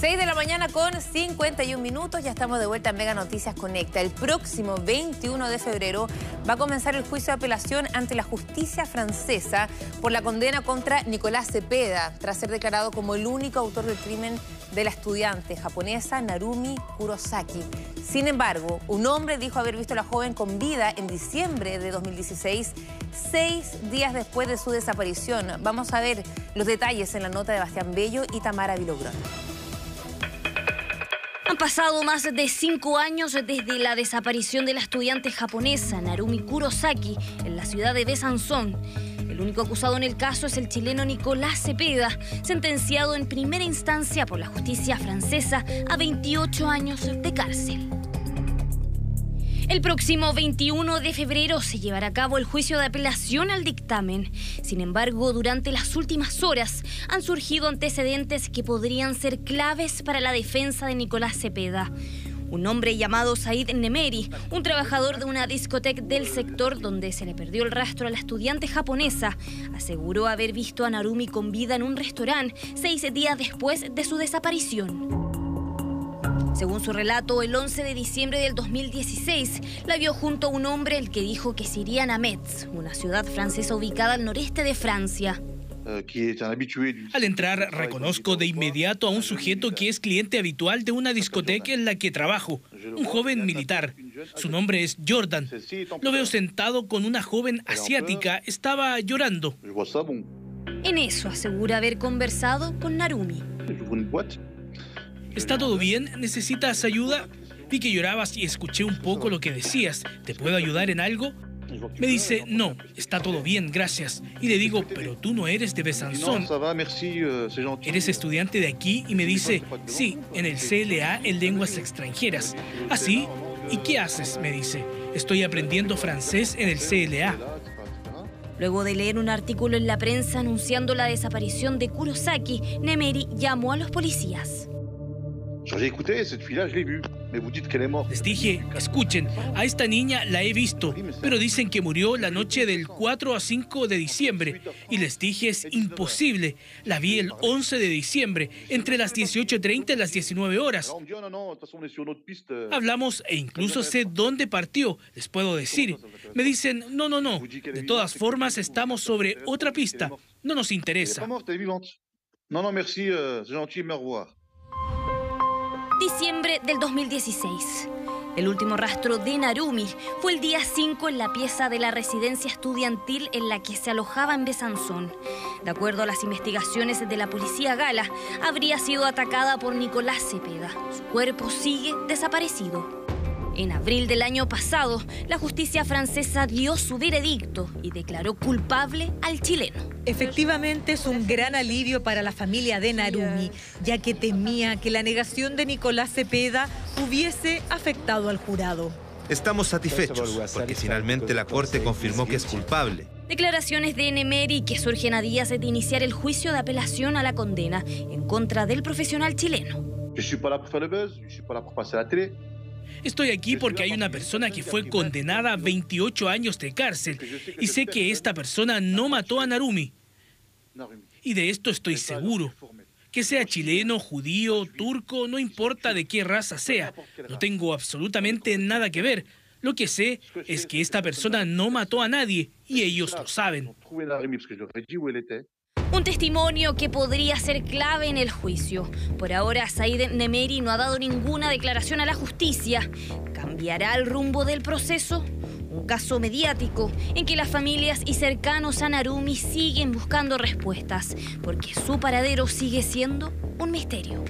6 de la mañana con 51 minutos, ya estamos de vuelta en Mega Noticias Conecta. El próximo 21 de febrero va a comenzar el juicio de apelación ante la justicia francesa por la condena contra Nicolás Cepeda, tras ser declarado como el único autor del crimen de la estudiante japonesa Narumi Kurosaki. Sin embargo, un hombre dijo haber visto a la joven con vida en diciembre de 2016, seis días después de su desaparición. Vamos a ver los detalles en la nota de Bastián Bello y Tamara Vilogrón. Han pasado más de cinco años desde la desaparición de la estudiante japonesa Narumi Kurosaki en la ciudad de Besanzón. El único acusado en el caso es el chileno Nicolás Cepeda, sentenciado en primera instancia por la justicia francesa a 28 años de cárcel. El próximo 21 de febrero se llevará a cabo el juicio de apelación al dictamen. Sin embargo, durante las últimas horas han surgido antecedentes que podrían ser claves para la defensa de Nicolás Cepeda. Un hombre llamado Said Nemeri, un trabajador de una discoteca del sector donde se le perdió el rastro a la estudiante japonesa, aseguró haber visto a Narumi con vida en un restaurante seis días después de su desaparición. Según su relato, el 11 de diciembre del 2016 la vio junto a un hombre el que dijo que se irían a Metz, una ciudad francesa ubicada al noreste de Francia. Al entrar, reconozco de inmediato a un sujeto que es cliente habitual de una discoteca en la que trabajo, un joven militar. Su nombre es Jordan. Lo veo sentado con una joven asiática. Estaba llorando. En eso asegura haber conversado con Narumi. ¿Está todo bien? ¿Necesitas ayuda? Vi que llorabas y escuché un poco lo que decías. ¿Te puedo ayudar en algo? Me dice, no, está todo bien, gracias. Y le digo, pero tú no eres de Besanzón. ¿Eres estudiante de aquí? Y me dice, sí, en el CLA en lenguas extranjeras. ¿Así? ¿Y qué haces? Me dice, estoy aprendiendo francés en el CLA. Luego de leer un artículo en la prensa anunciando la desaparición de Kurosaki, Nemeri llamó a los policías. Les dije, escuchen, a esta niña la he visto, pero dicen que murió la noche del 4 a 5 de diciembre. Y les dije, es imposible. La vi el 11 de diciembre, entre las 18.30 y las 19 horas. Hablamos e incluso sé dónde partió, les puedo decir. Me dicen, no, no, no. De todas formas, estamos sobre otra pista. No nos interesa. No, no, merci, c'est gentil, me diciembre del 2016. El último rastro de Narumi fue el día 5 en la pieza de la residencia estudiantil en la que se alojaba en Besanzón. De acuerdo a las investigaciones de la policía gala, habría sido atacada por Nicolás Cepeda. Su cuerpo sigue desaparecido. En abril del año pasado, la justicia francesa dio su veredicto y declaró culpable al chileno. Efectivamente es un gran alivio para la familia de Narumi, ya que temía que la negación de Nicolás Cepeda hubiese afectado al jurado. Estamos satisfechos porque finalmente la Corte confirmó que es culpable. Declaraciones de Nemeri que surgen a días de iniciar el juicio de apelación a la condena en contra del profesional chileno. Estoy aquí porque hay una persona que fue condenada a 28 años de cárcel y sé que esta persona no mató a Narumi. Y de esto estoy seguro. Que sea chileno, judío, turco, no importa de qué raza sea. No tengo absolutamente nada que ver. Lo que sé es que esta persona no mató a nadie y ellos lo saben. Un testimonio que podría ser clave en el juicio. Por ahora, Said Nemeri no ha dado ninguna declaración a la justicia. ¿Cambiará el rumbo del proceso? Un caso mediático en que las familias y cercanos a Narumi siguen buscando respuestas, porque su paradero sigue siendo un misterio.